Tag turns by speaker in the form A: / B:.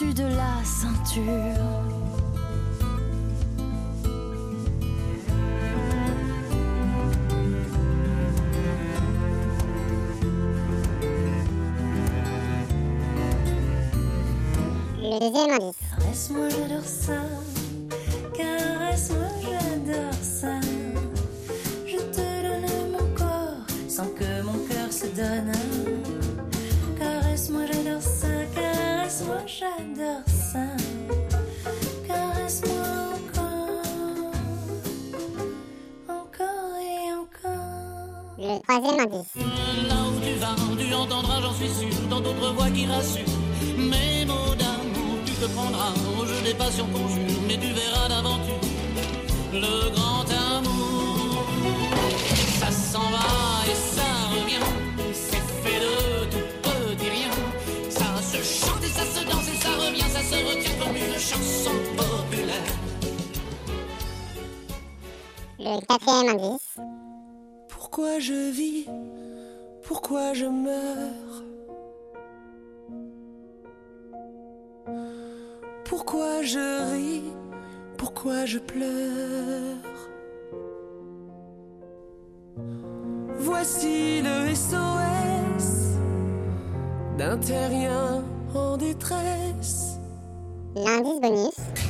A: Au-dessus de la ceinture.
B: Le deuxième indice.
A: Caresse-moi, j'adore ça. Caresse-moi, j'adore ça. Je te donne mon corps sans que mon cœur se donne. J'adore ça. Caresse-moi encore. Encore et encore.
B: Le troisième indice.
C: Là où tu vas, tu entendras, j'en suis sûr, dans d'autres voix qui rassurent. Mes mots d'amour, tu te prendras au jeu des passions qu'on jure, mais tu verras chanson populaire.
B: Le quatrième indice.
D: Pourquoi je vis? Pourquoi je meurs? Pourquoi je ris? Pourquoi je pleure? Voici le SOS d'un terrien en détresse.
B: L'indice bonus.